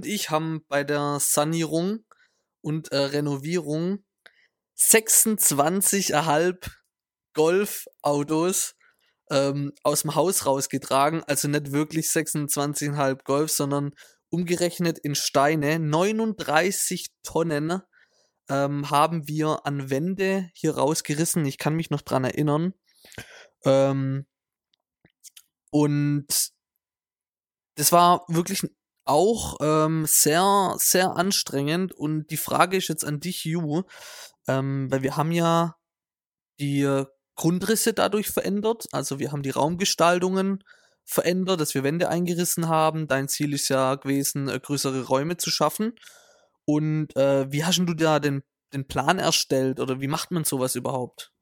und ich haben bei der Sanierung und äh, Renovierung 26,5 Golfautos ähm, aus dem Haus rausgetragen. Also nicht wirklich 26,5 Golf, sondern umgerechnet in Steine 39 Tonnen ähm, haben wir an Wände hier rausgerissen. Ich kann mich noch dran erinnern. Ähm, und das war wirklich auch ähm, sehr, sehr anstrengend. Und die Frage ist jetzt an dich, Ju, ähm, weil wir haben ja die Grundrisse dadurch verändert. Also wir haben die Raumgestaltungen verändert, dass wir Wände eingerissen haben. Dein Ziel ist ja gewesen, äh, größere Räume zu schaffen. Und äh, wie hast du da den, den Plan erstellt oder wie macht man sowas überhaupt?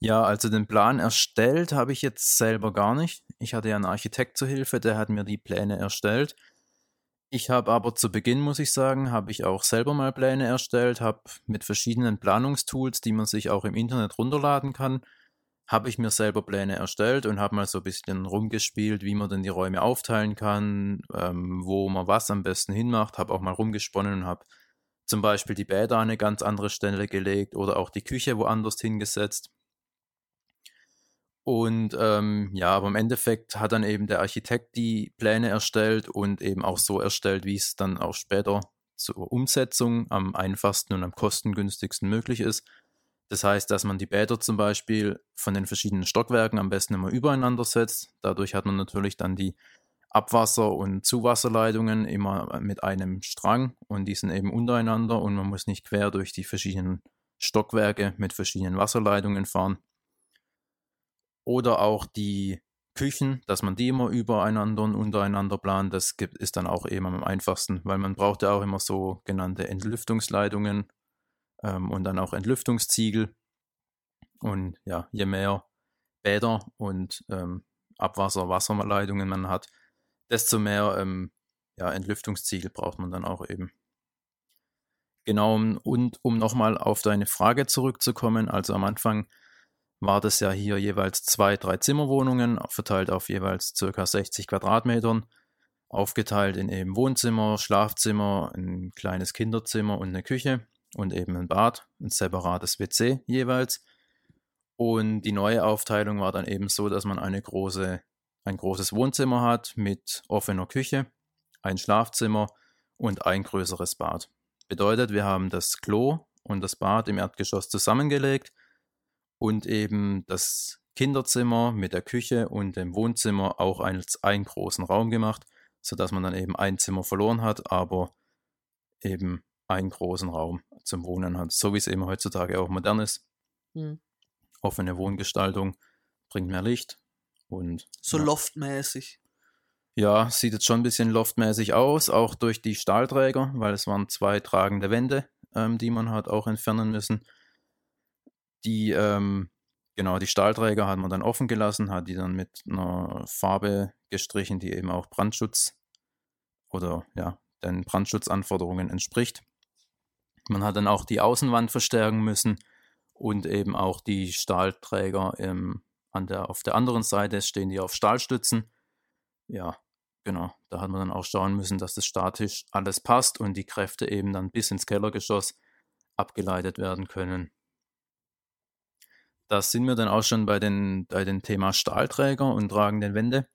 Ja, also den Plan erstellt habe ich jetzt selber gar nicht. Ich hatte ja einen Architekt zur Hilfe, der hat mir die Pläne erstellt. Ich habe aber zu Beginn, muss ich sagen, habe ich auch selber mal Pläne erstellt, habe mit verschiedenen Planungstools, die man sich auch im Internet runterladen kann, habe ich mir selber Pläne erstellt und habe mal so ein bisschen rumgespielt, wie man denn die Räume aufteilen kann, ähm, wo man was am besten hinmacht, habe auch mal rumgesponnen und habe zum Beispiel die Bäder an eine ganz andere Stelle gelegt oder auch die Küche woanders hingesetzt. Und ähm, ja, aber im Endeffekt hat dann eben der Architekt die Pläne erstellt und eben auch so erstellt, wie es dann auch später zur Umsetzung am einfachsten und am kostengünstigsten möglich ist. Das heißt, dass man die Bäder zum Beispiel von den verschiedenen Stockwerken am besten immer übereinander setzt. Dadurch hat man natürlich dann die Abwasser- und Zuwasserleitungen immer mit einem Strang und die sind eben untereinander und man muss nicht quer durch die verschiedenen Stockwerke mit verschiedenen Wasserleitungen fahren oder auch die Küchen, dass man die immer übereinander und untereinander plant, das gibt, ist dann auch eben am einfachsten, weil man braucht ja auch immer so genannte Entlüftungsleitungen ähm, und dann auch Entlüftungsziegel. Und ja, je mehr Bäder und ähm, Abwasser, Wasserleitungen man hat, desto mehr ähm, ja, Entlüftungsziegel braucht man dann auch eben. Genau, und um nochmal auf deine Frage zurückzukommen, also am Anfang war das ja hier jeweils zwei, drei Zimmerwohnungen, verteilt auf jeweils circa 60 Quadratmetern, aufgeteilt in eben Wohnzimmer, Schlafzimmer, ein kleines Kinderzimmer und eine Küche und eben ein Bad, ein separates WC jeweils. Und die neue Aufteilung war dann eben so, dass man eine große, ein großes Wohnzimmer hat mit offener Küche, ein Schlafzimmer und ein größeres Bad. Bedeutet, wir haben das Klo und das Bad im Erdgeschoss zusammengelegt und eben das Kinderzimmer mit der Küche und dem Wohnzimmer auch als einen großen Raum gemacht, sodass man dann eben ein Zimmer verloren hat, aber eben einen großen Raum zum Wohnen hat, so wie es eben heutzutage auch modern ist. Mhm. Offene Wohngestaltung bringt mehr Licht und so ja. loftmäßig. Ja, sieht jetzt schon ein bisschen loftmäßig aus, auch durch die Stahlträger, weil es waren zwei tragende Wände, ähm, die man hat auch entfernen müssen. Die, ähm, genau, die Stahlträger hat man dann offen gelassen, hat die dann mit einer Farbe gestrichen, die eben auch Brandschutz oder ja, den Brandschutzanforderungen entspricht. Man hat dann auch die Außenwand verstärken müssen und eben auch die Stahlträger ähm, an der, auf der anderen Seite stehen die auf Stahlstützen. Ja, genau. Da hat man dann auch schauen müssen, dass das statisch alles passt und die Kräfte eben dann bis ins Kellergeschoss abgeleitet werden können. Da sind wir dann auch schon bei den, bei dem Thema Stahlträger und tragenden Wände.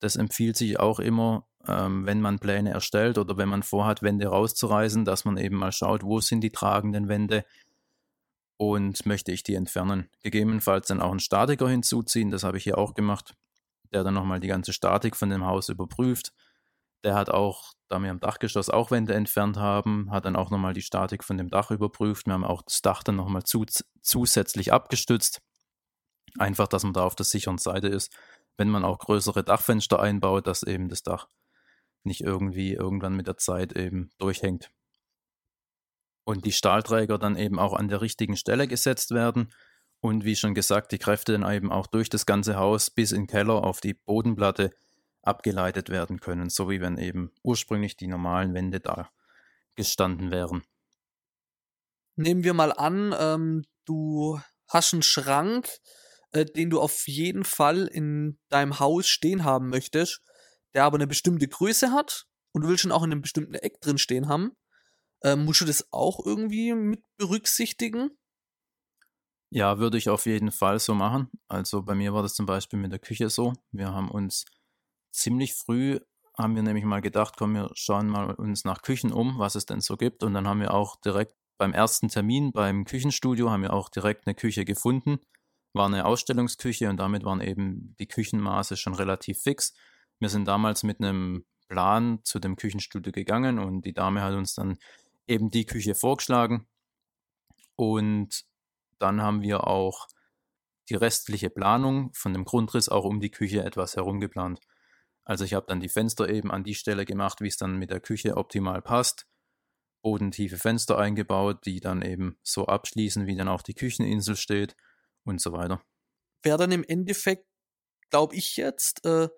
Das empfiehlt sich auch immer, ähm, wenn man Pläne erstellt oder wenn man vorhat, Wände rauszureißen, dass man eben mal schaut, wo sind die tragenden Wände und möchte ich die entfernen. Gegebenenfalls dann auch einen Statiker hinzuziehen, das habe ich hier auch gemacht, der dann nochmal die ganze Statik von dem Haus überprüft. Der hat auch da wir am Dachgeschoss auch Wände entfernt haben, hat dann auch nochmal die Statik von dem Dach überprüft. Wir haben auch das Dach dann nochmal zu, zusätzlich abgestützt. Einfach, dass man da auf der sicheren Seite ist, wenn man auch größere Dachfenster einbaut, dass eben das Dach nicht irgendwie irgendwann mit der Zeit eben durchhängt. Und die Stahlträger dann eben auch an der richtigen Stelle gesetzt werden. Und wie schon gesagt, die Kräfte dann eben auch durch das ganze Haus bis in den Keller auf die Bodenplatte abgeleitet werden können, so wie wenn eben ursprünglich die normalen Wände da gestanden wären. Nehmen wir mal an, ähm, du hast einen Schrank, äh, den du auf jeden Fall in deinem Haus stehen haben möchtest, der aber eine bestimmte Größe hat und du willst schon auch in einem bestimmten Eck drin stehen haben, ähm, musst du das auch irgendwie mit berücksichtigen? Ja, würde ich auf jeden Fall so machen. Also bei mir war das zum Beispiel mit der Küche so. Wir haben uns ziemlich früh, haben wir nämlich mal gedacht, komm, wir schauen mal uns nach Küchen um, was es denn so gibt. Und dann haben wir auch direkt beim ersten Termin beim Küchenstudio, haben wir auch direkt eine Küche gefunden. War eine Ausstellungsküche und damit waren eben die Küchenmaße schon relativ fix. Wir sind damals mit einem Plan zu dem Küchenstudio gegangen und die Dame hat uns dann eben die Küche vorgeschlagen. Und dann haben wir auch die restliche Planung von dem Grundriss auch um die Küche etwas herum geplant. Also ich habe dann die Fenster eben an die Stelle gemacht, wie es dann mit der Küche optimal passt. Bodentiefe Fenster eingebaut, die dann eben so abschließen, wie dann auch die Kücheninsel steht und so weiter. Wäre dann im Endeffekt, glaube ich jetzt, äh,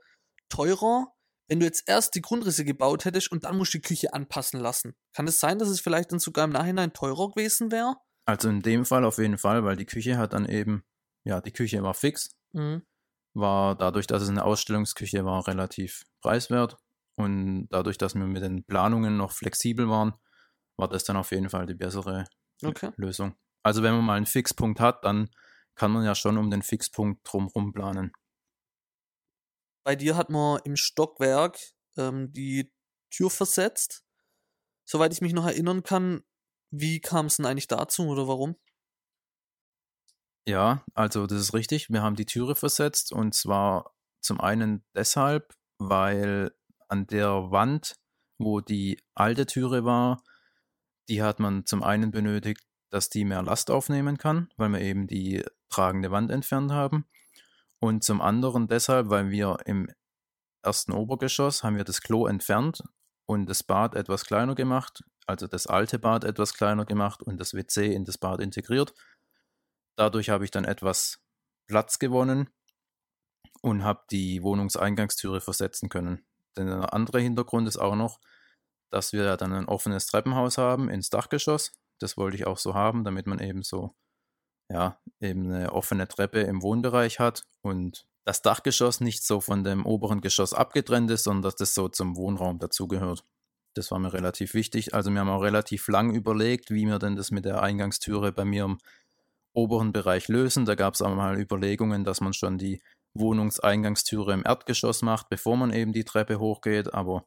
teurer, wenn du jetzt erst die Grundrisse gebaut hättest und dann musst du die Küche anpassen lassen. Kann es sein, dass es vielleicht dann sogar im Nachhinein teurer gewesen wäre? Also in dem Fall auf jeden Fall, weil die Küche hat dann eben, ja, die Küche war fix, mhm. War dadurch, dass es eine Ausstellungsküche war, relativ preiswert und dadurch, dass wir mit den Planungen noch flexibel waren, war das dann auf jeden Fall die bessere okay. Lösung. Also wenn man mal einen Fixpunkt hat, dann kann man ja schon um den Fixpunkt drumherum planen. Bei dir hat man im Stockwerk ähm, die Tür versetzt. Soweit ich mich noch erinnern kann, wie kam es denn eigentlich dazu oder warum? Ja, also das ist richtig. Wir haben die Türe versetzt und zwar zum einen deshalb, weil an der Wand, wo die alte Türe war, die hat man zum einen benötigt, dass die mehr Last aufnehmen kann, weil wir eben die tragende Wand entfernt haben. Und zum anderen deshalb, weil wir im ersten Obergeschoss haben wir das Klo entfernt und das Bad etwas kleiner gemacht, also das alte Bad etwas kleiner gemacht und das WC in das Bad integriert. Dadurch habe ich dann etwas Platz gewonnen und habe die Wohnungseingangstüre versetzen können. Denn der andere Hintergrund ist auch noch, dass wir dann ein offenes Treppenhaus haben ins Dachgeschoss. Das wollte ich auch so haben, damit man eben so ja, eben eine offene Treppe im Wohnbereich hat und das Dachgeschoss nicht so von dem oberen Geschoss abgetrennt ist, sondern dass das so zum Wohnraum dazugehört. Das war mir relativ wichtig. Also wir haben auch relativ lang überlegt, wie wir denn das mit der Eingangstüre bei mir im oberen Bereich lösen. Da gab es auch mal Überlegungen, dass man schon die Wohnungseingangstüre im Erdgeschoss macht, bevor man eben die Treppe hochgeht. Aber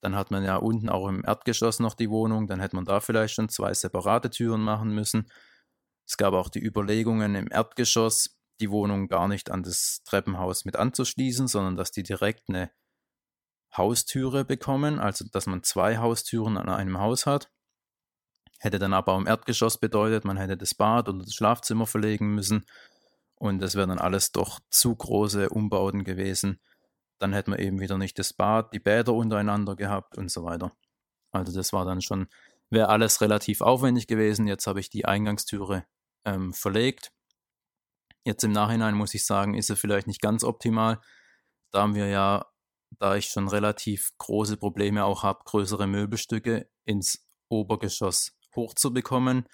dann hat man ja unten auch im Erdgeschoss noch die Wohnung. Dann hätte man da vielleicht schon zwei separate Türen machen müssen. Es gab auch die Überlegungen im Erdgeschoss, die Wohnung gar nicht an das Treppenhaus mit anzuschließen, sondern dass die direkt eine Haustüre bekommen, also dass man zwei Haustüren an einem Haus hat. Hätte dann aber im Erdgeschoss bedeutet, man hätte das Bad oder das Schlafzimmer verlegen müssen und das wären dann alles doch zu große Umbauten gewesen. Dann hätte man eben wieder nicht das Bad, die Bäder untereinander gehabt und so weiter. Also das war dann schon, wäre alles relativ aufwendig gewesen. Jetzt habe ich die Eingangstüre ähm, verlegt. Jetzt im Nachhinein muss ich sagen, ist er vielleicht nicht ganz optimal. Da haben wir ja, da ich schon relativ große Probleme auch habe, größere Möbelstücke ins Obergeschoss hochzubekommen.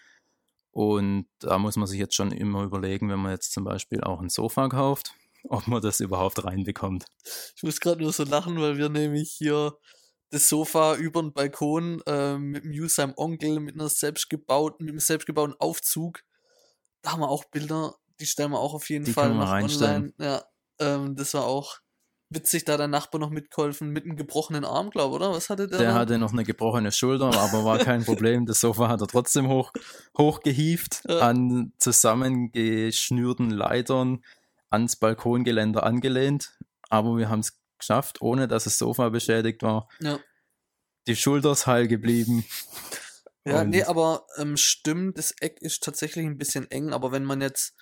Und da muss man sich jetzt schon immer überlegen, wenn man jetzt zum Beispiel auch ein Sofa kauft, ob man das überhaupt reinbekommt. Ich muss gerade nur so lachen, weil wir nämlich hier das Sofa über den Balkon äh, mit dem Jusam Onkel, mit einer selbstgebauten, mit einem selbstgebauten Aufzug da haben wir auch Bilder, die stellen wir auch auf jeden die Fall noch online. Ja, ähm, das war auch witzig, da der Nachbar noch mitgeholfen mit einem gebrochenen Arm, glaube oder? Was hatte der? Der noch? hatte noch eine gebrochene Schulter, aber war kein Problem. Das Sofa hat er trotzdem hoch, hochgehieft, ja. an zusammengeschnürten Leitern ans Balkongeländer angelehnt. Aber wir haben es geschafft, ohne dass das Sofa beschädigt war. Ja. Die Schulter ist heil geblieben. Ja, nee, aber ähm, stimmt, das Eck ist tatsächlich ein bisschen eng, aber wenn man jetzt,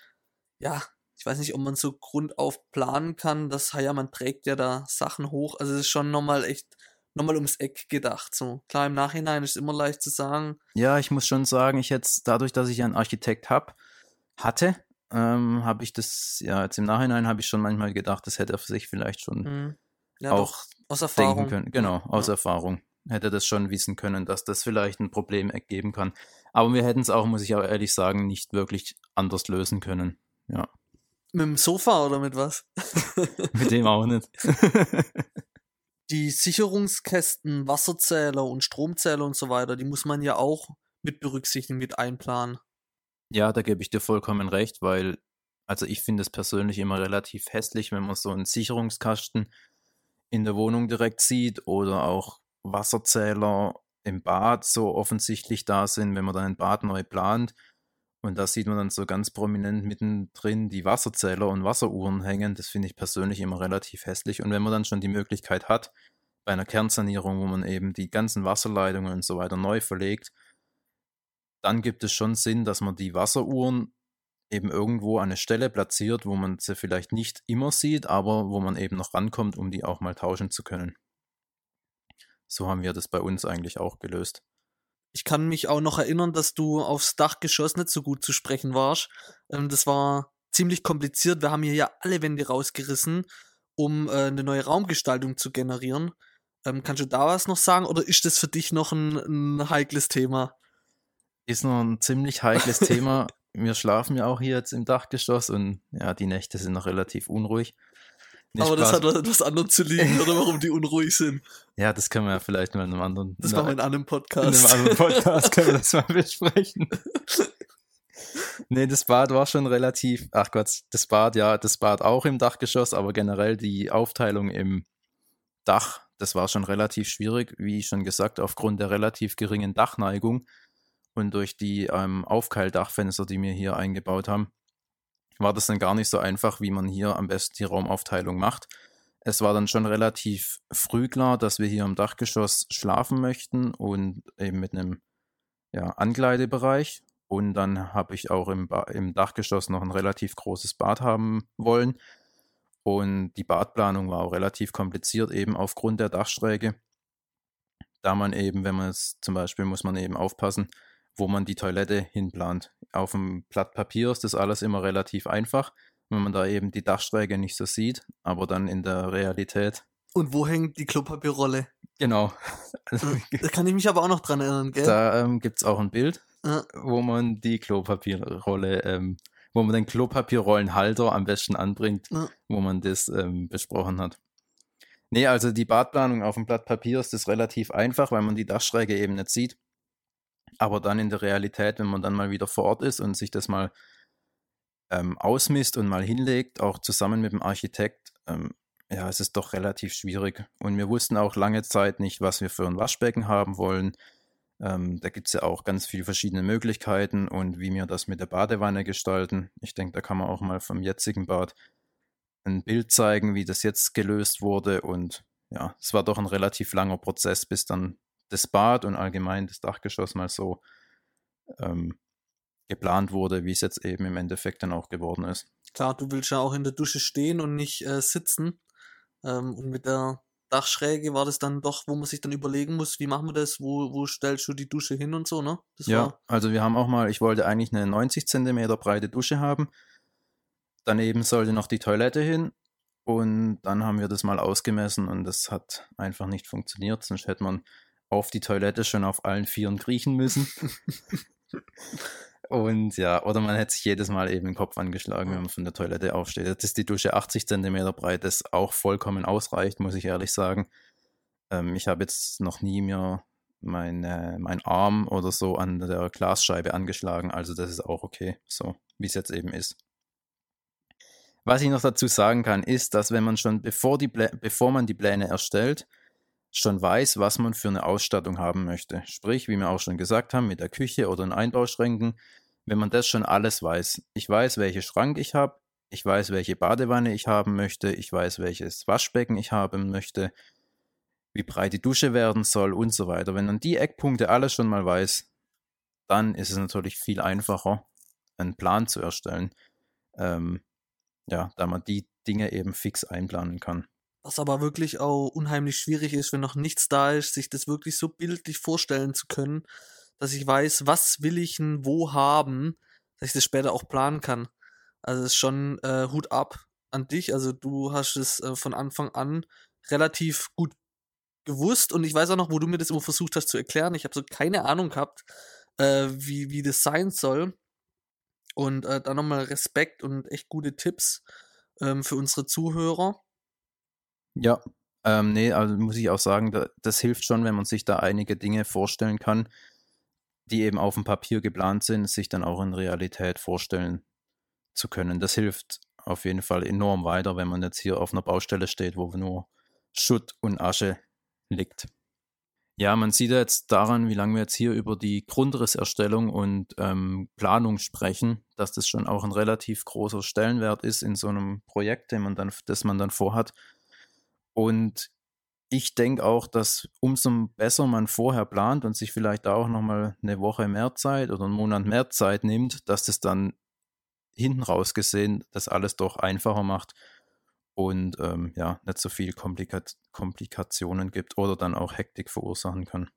ja, ich weiß nicht, ob man so grundauf planen kann, dass, ja, man trägt ja da Sachen hoch, also es ist schon nochmal echt, nochmal ums Eck gedacht, so. Klar, im Nachhinein ist es immer leicht zu sagen. Ja, ich muss schon sagen, ich jetzt, dadurch, dass ich einen Architekt hab, hatte, ähm, habe ich das, ja, jetzt im Nachhinein habe ich schon manchmal gedacht, das hätte er für sich vielleicht schon mhm. ja, auch aus Erfahrung. denken können. Genau, aus ja. Erfahrung hätte das schon wissen können, dass das vielleicht ein Problem ergeben kann. Aber wir hätten es auch, muss ich auch ehrlich sagen, nicht wirklich anders lösen können. Ja. Mit dem Sofa oder mit was? mit dem auch nicht. Die Sicherungskästen, Wasserzähler und Stromzähler und so weiter, die muss man ja auch mit berücksichtigen, mit einplanen. Ja, da gebe ich dir vollkommen recht, weil, also ich finde es persönlich immer relativ hässlich, wenn man so einen Sicherungskasten in der Wohnung direkt sieht oder auch Wasserzähler im Bad so offensichtlich da sind, wenn man dann ein Bad neu plant. Und da sieht man dann so ganz prominent mittendrin die Wasserzähler und Wasseruhren hängen. Das finde ich persönlich immer relativ hässlich. Und wenn man dann schon die Möglichkeit hat, bei einer Kernsanierung, wo man eben die ganzen Wasserleitungen und so weiter neu verlegt, dann gibt es schon Sinn, dass man die Wasseruhren eben irgendwo an eine Stelle platziert, wo man sie vielleicht nicht immer sieht, aber wo man eben noch rankommt, um die auch mal tauschen zu können. So haben wir das bei uns eigentlich auch gelöst. Ich kann mich auch noch erinnern, dass du aufs Dachgeschoss nicht so gut zu sprechen warst. Ähm, das war ziemlich kompliziert. Wir haben hier ja alle Wände rausgerissen, um äh, eine neue Raumgestaltung zu generieren. Ähm, kannst du da was noch sagen oder ist das für dich noch ein, ein heikles Thema? Ist noch ein ziemlich heikles Thema. Wir schlafen ja auch hier jetzt im Dachgeschoss und ja, die Nächte sind noch relativ unruhig. Nee, Aber Spaß. das hat was, etwas anderes zu liegen, oder warum die unruhig sind. Ja, das können wir ja vielleicht mal in einem anderen. Das machen wir in einem Podcast. In einem anderen Podcast können wir das mal besprechen. nee, das Bad war schon relativ, ach Gott, das Bad, ja, das Bad auch im Dachgeschoss, aber generell die Aufteilung im Dach, das war schon relativ schwierig, wie schon gesagt, aufgrund der relativ geringen Dachneigung und durch die ähm, Aufkeildachfenster, die wir hier eingebaut haben war das dann gar nicht so einfach, wie man hier am besten die Raumaufteilung macht. Es war dann schon relativ früh klar, dass wir hier im Dachgeschoss schlafen möchten und eben mit einem ja, Ankleidebereich. Und dann habe ich auch im, im Dachgeschoss noch ein relativ großes Bad haben wollen. Und die Badplanung war auch relativ kompliziert, eben aufgrund der Dachschräge. Da man eben, wenn man es zum Beispiel, muss man eben aufpassen, wo man die Toilette hinplant. Auf dem Blatt Papier ist das alles immer relativ einfach, wenn man da eben die Dachschräge nicht so sieht, aber dann in der Realität. Und wo hängt die Klopapierrolle? Genau. da kann ich mich aber auch noch dran erinnern, gell? Da ähm, gibt es auch ein Bild, ja. wo man die Klopapierrolle, ähm, wo man den Klopapierrollenhalter am besten anbringt, ja. wo man das ähm, besprochen hat. Nee, also die Badplanung auf dem Blatt Papier ist das relativ einfach, weil man die Dachschräge eben nicht sieht. Aber dann in der Realität, wenn man dann mal wieder vor Ort ist und sich das mal ähm, ausmisst und mal hinlegt, auch zusammen mit dem Architekt, ähm, ja, es ist doch relativ schwierig. Und wir wussten auch lange Zeit nicht, was wir für ein Waschbecken haben wollen. Ähm, da gibt es ja auch ganz viele verschiedene Möglichkeiten und wie wir das mit der Badewanne gestalten. Ich denke, da kann man auch mal vom jetzigen Bad ein Bild zeigen, wie das jetzt gelöst wurde. Und ja, es war doch ein relativ langer Prozess, bis dann das Bad und allgemein das Dachgeschoss mal so ähm, geplant wurde, wie es jetzt eben im Endeffekt dann auch geworden ist. Klar, du willst ja auch in der Dusche stehen und nicht äh, sitzen. Ähm, und mit der Dachschräge war das dann doch, wo man sich dann überlegen muss, wie machen wir das, wo, wo stellst du die Dusche hin und so, ne? Das ja, war... also wir haben auch mal, ich wollte eigentlich eine 90 Zentimeter breite Dusche haben. Daneben sollte noch die Toilette hin und dann haben wir das mal ausgemessen und das hat einfach nicht funktioniert, sonst hätte man auf die Toilette schon auf allen Vieren kriechen müssen. Und ja, oder man hätte sich jedes Mal eben den Kopf angeschlagen, wenn man von der Toilette aufsteht. Jetzt ist die Dusche 80 cm breit, das auch vollkommen ausreicht, muss ich ehrlich sagen. Ähm, ich habe jetzt noch nie mir meine, mein Arm oder so an der Glasscheibe angeschlagen, also das ist auch okay, so wie es jetzt eben ist. Was ich noch dazu sagen kann, ist, dass wenn man schon bevor, die bevor man die Pläne erstellt, schon weiß, was man für eine Ausstattung haben möchte. Sprich, wie wir auch schon gesagt haben, mit der Küche oder den Einbauschränken, wenn man das schon alles weiß. Ich weiß, welche Schrank ich habe, ich weiß, welche Badewanne ich haben möchte, ich weiß, welches Waschbecken ich haben möchte, wie breit die Dusche werden soll und so weiter. Wenn man die Eckpunkte alles schon mal weiß, dann ist es natürlich viel einfacher, einen Plan zu erstellen. Ähm, ja, da man die Dinge eben fix einplanen kann. Was aber wirklich auch unheimlich schwierig ist, wenn noch nichts da ist, sich das wirklich so bildlich vorstellen zu können, dass ich weiß, was will ich denn wo haben, dass ich das später auch planen kann. Also es ist schon äh, Hut ab an dich. Also du hast es äh, von Anfang an relativ gut gewusst und ich weiß auch noch, wo du mir das immer versucht hast zu erklären. Ich habe so keine Ahnung gehabt, äh, wie, wie das sein soll. Und äh, dann nochmal Respekt und echt gute Tipps ähm, für unsere Zuhörer. Ja, Ähm, nee, also muss ich auch sagen, da, das hilft schon, wenn man sich da einige Dinge vorstellen kann, die eben auf dem Papier geplant sind, sich dann auch in Realität vorstellen zu können. Das hilft auf jeden Fall enorm weiter, wenn man jetzt hier auf einer Baustelle steht, wo nur Schutt und Asche liegt. Ja, man sieht jetzt daran, wie lange wir jetzt hier über die Grundrisserstellung und ähm, Planung sprechen, dass das schon auch ein relativ großer Stellenwert ist in so einem Projekt, den man dann, das man dann vorhat. Und ich denke auch, dass umso besser man vorher plant und sich vielleicht auch nochmal eine Woche mehr Zeit oder einen Monat mehr Zeit nimmt, dass das dann hinten raus gesehen das alles doch einfacher macht und ähm, ja, nicht so viel Komplika Komplikationen gibt oder dann auch Hektik verursachen kann.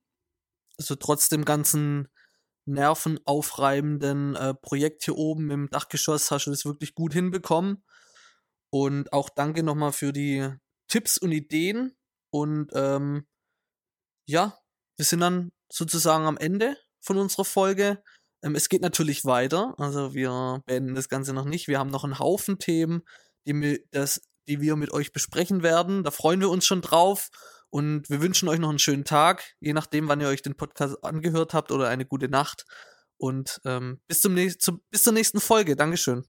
Also trotz dem ganzen nervenaufreibenden äh, Projekt hier oben im Dachgeschoss hast du das wirklich gut hinbekommen. Und auch danke nochmal für die Tipps und Ideen. Und ähm, ja, wir sind dann sozusagen am Ende von unserer Folge. Ähm, es geht natürlich weiter. Also wir beenden das Ganze noch nicht. Wir haben noch einen Haufen Themen, die, wir, das die wir mit euch besprechen werden. Da freuen wir uns schon drauf und wir wünschen euch noch einen schönen Tag, je nachdem, wann ihr euch den Podcast angehört habt oder eine gute Nacht. Und ähm, bis, zum nächsten, bis zur nächsten Folge. Dankeschön.